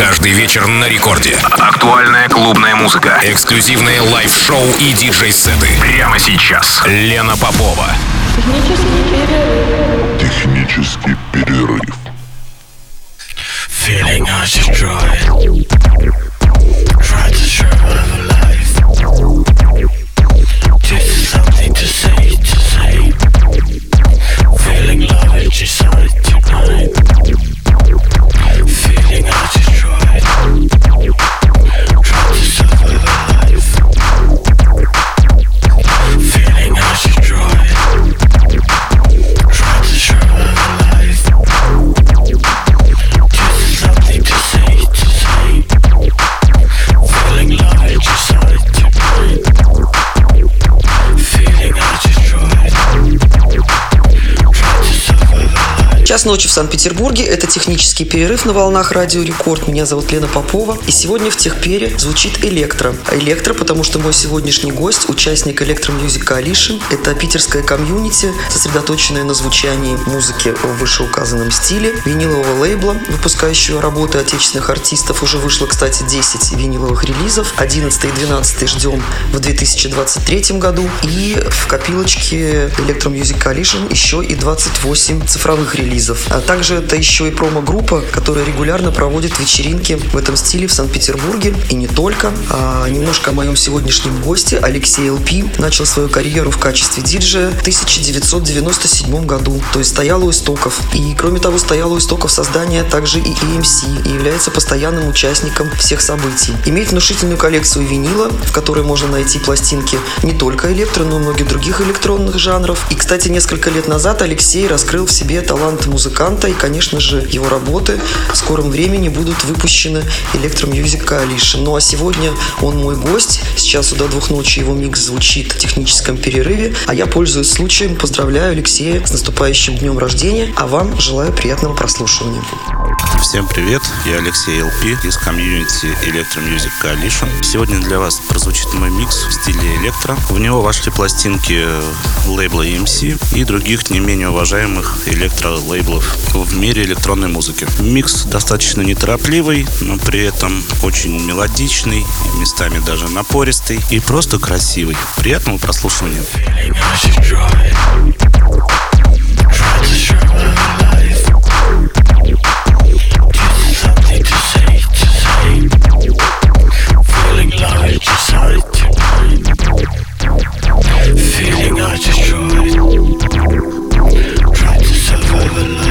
Каждый вечер на рекорде. Актуальная клубная музыка. Эксклюзивные live-шоу и диджей-сеты. Прямо сейчас. Лена Попова. Технический перерыв. Feeling destroyed. Try to survive life. Just something to say, to say. Feeling love inside tonight. Час ночи в Санкт-Петербурге. Это технический перерыв на волнах Радио Рекорд. Меня зовут Лена Попова. И сегодня в Техпере звучит электро. Электро, потому что мой сегодняшний гость, участник Electro Music Coalition. Это питерская комьюнити, сосредоточенная на звучании музыки в вышеуказанном стиле. Винилового лейбла, выпускающего работы отечественных артистов. Уже вышло, кстати, 10 виниловых релизов. 11 и 12 ждем в 2023 году. И в копилочке Electro Music Coalition еще и 28 цифровых релизов. А также это еще и промо-группа, которая регулярно проводит вечеринки в этом стиле в Санкт-Петербурге. И не только. А немножко о моем сегодняшнем госте. Алексей ЛП начал свою карьеру в качестве диджея в 1997 году. То есть стоял у истоков. И кроме того, стоял у истоков создания также и EMC. И является постоянным участником всех событий. Имеет внушительную коллекцию винила, в которой можно найти пластинки не только электро, но и многих других электронных жанров. И, кстати, несколько лет назад Алексей раскрыл в себе талант музыканта, и, конечно же, его работы в скором времени будут выпущены Electro Music Coalition. Ну а сегодня он мой гость. С часу до двух ночи его микс звучит в техническом перерыве, а я, пользуясь случаем, поздравляю Алексея с наступающим днем рождения, а вам желаю приятного прослушивания. Всем привет, я Алексей ЛП из комьюнити Electro Music Coalition. Сегодня для вас прозвучит мой микс в стиле электро. В него вошли пластинки лейбла EMC и других не менее уважаемых электро-лейблов в мире электронной музыки. Микс достаточно неторопливый, но при этом очень мелодичный, местами даже напористый и просто красивый. Приятного прослушивания. Feeling. Feeling destroyed. I've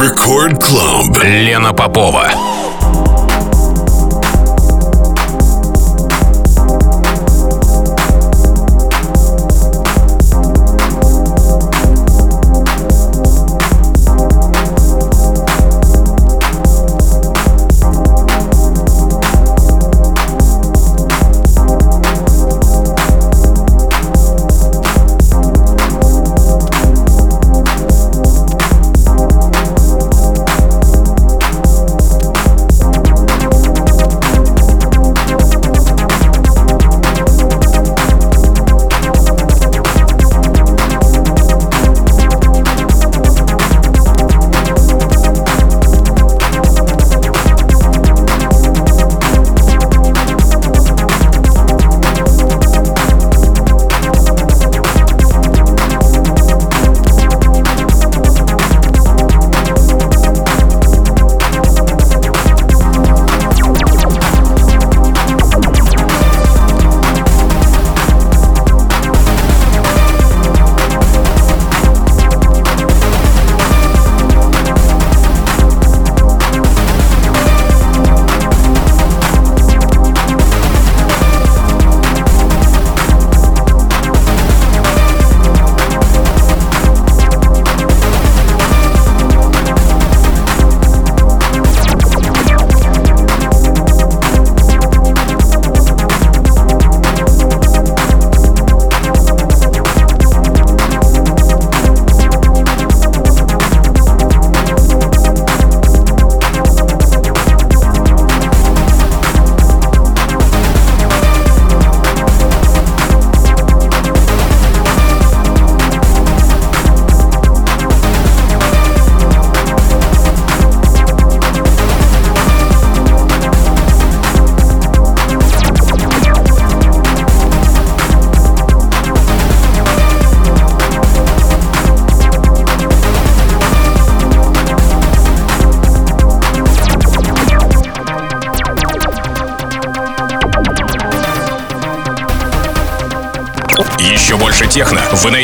Record Club. Лена Попова.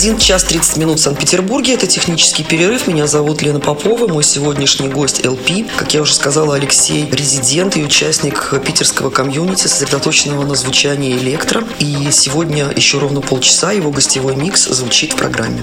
Один час 30 минут в Санкт-Петербурге. Это технический перерыв. Меня зовут Лена Попова. Мой сегодняшний гость LP. Как я уже сказала, Алексей резидент и участник питерского комьюнити, сосредоточенного на звучании электро. И сегодня еще ровно полчаса его гостевой микс звучит в программе.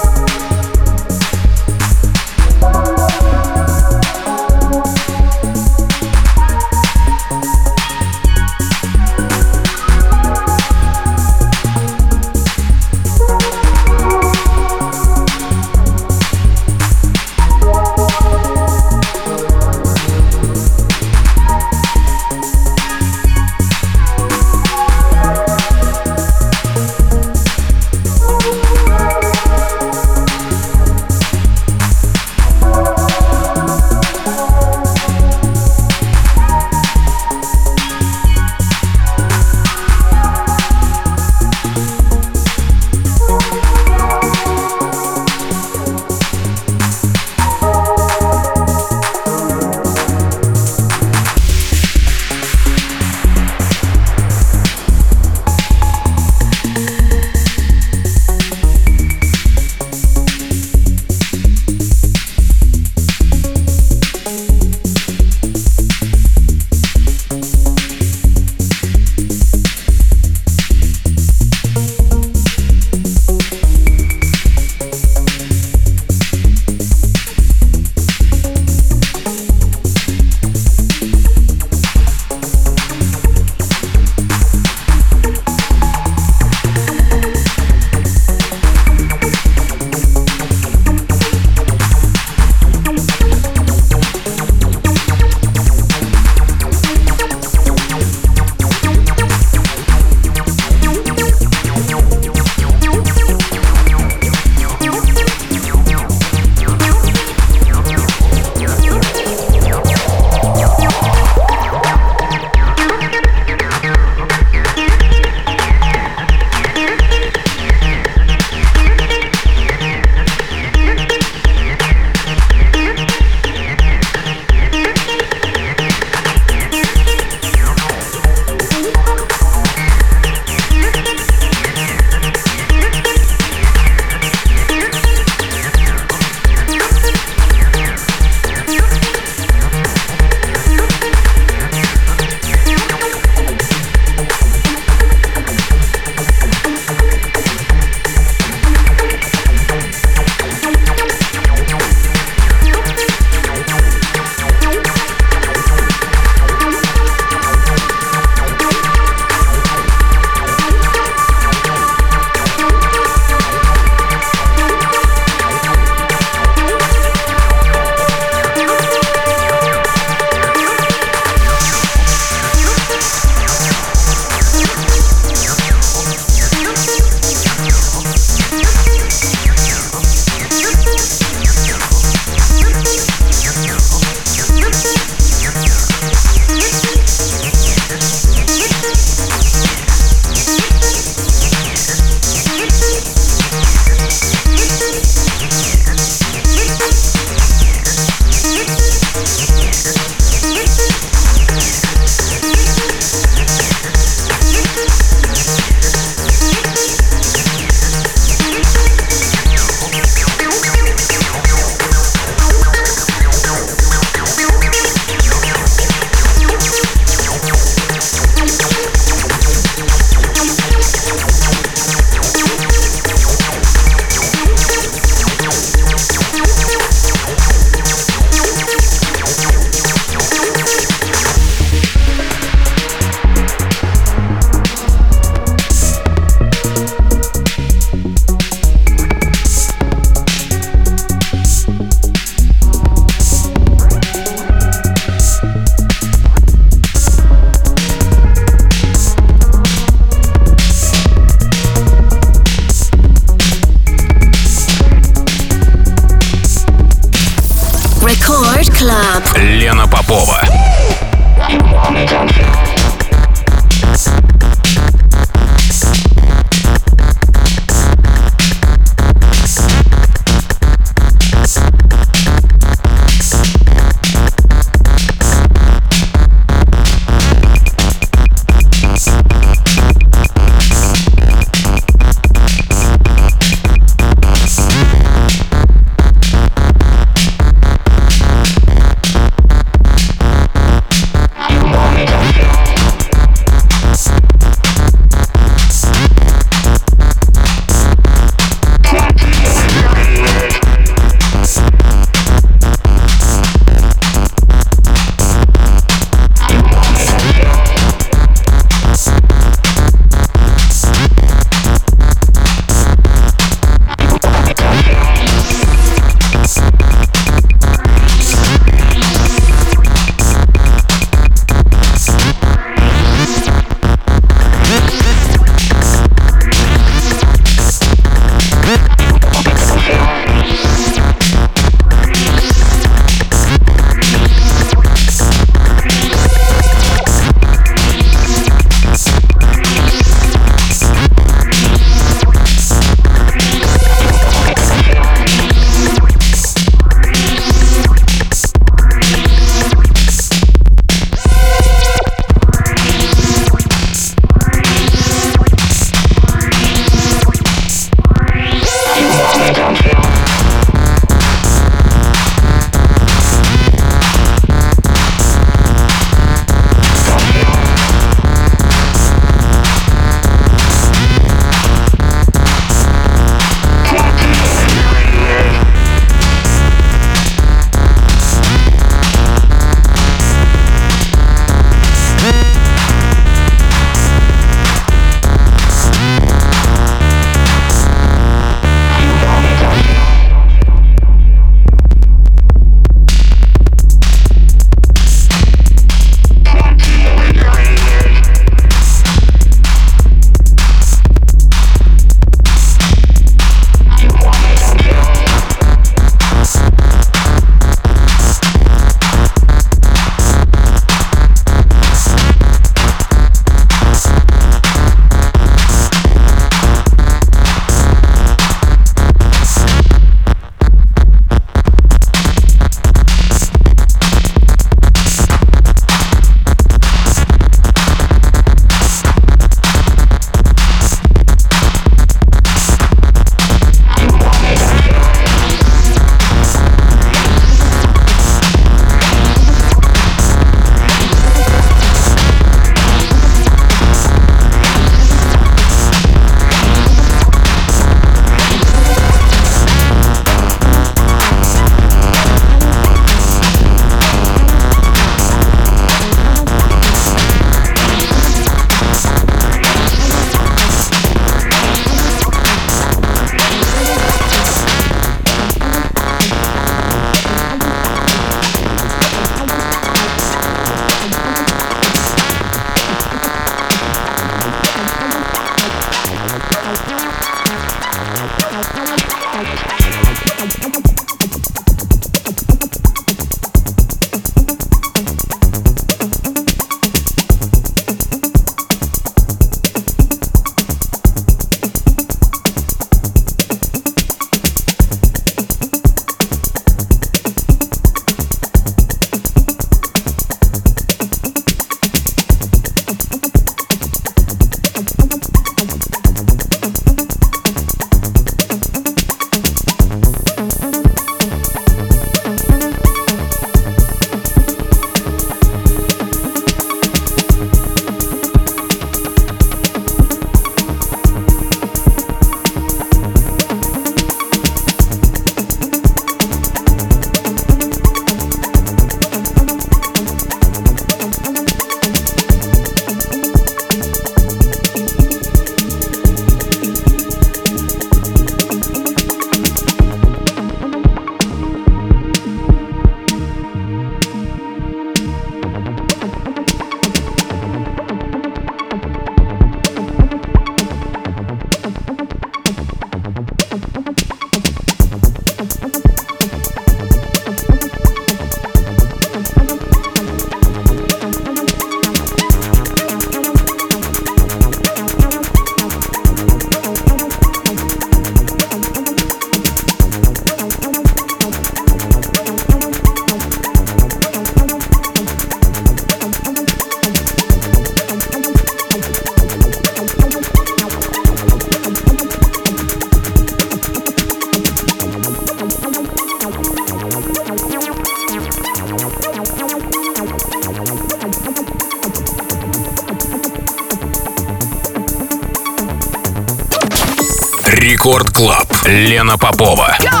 Лена Попова. Этот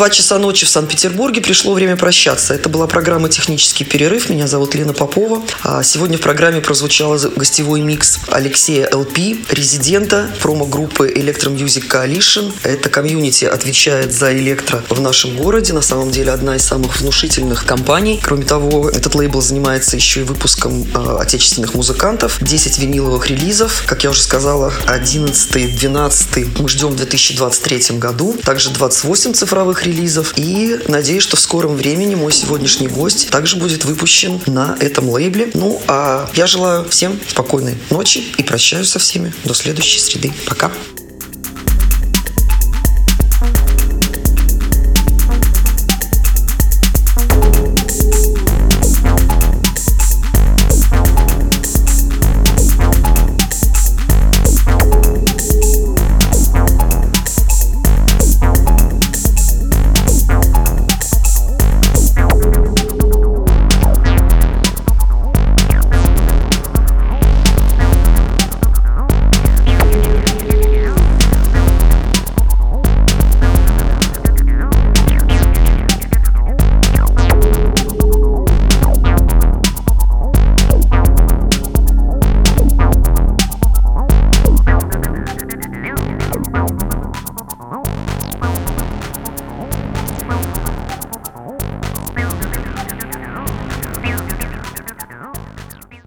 Два часа ночи в Санкт-Петербурге пришло время прощаться. Это была программа «Технический перерыв». Меня зовут Лена Попова. А сегодня в программе прозвучал гостевой микс Алексея ЛП, резидента промо-группы Electro Music Coalition. Это комьюнити отвечает за электро в нашем городе. На самом деле одна из самых внушительных компаний. Кроме того, этот лейбл занимается еще и выпуском э, отечественных музыкантов. 10 виниловых релизов. Как я уже сказала, 11 12 мы ждем в 2023 году. Также 28 цифровых релизов. И надеюсь, что в скором времени мой сегодняшний гость также будет выпущен на этом лейбле. Ну, а я желаю всем спокойной ночи и прощаюсь со всеми до следующей среды. Пока.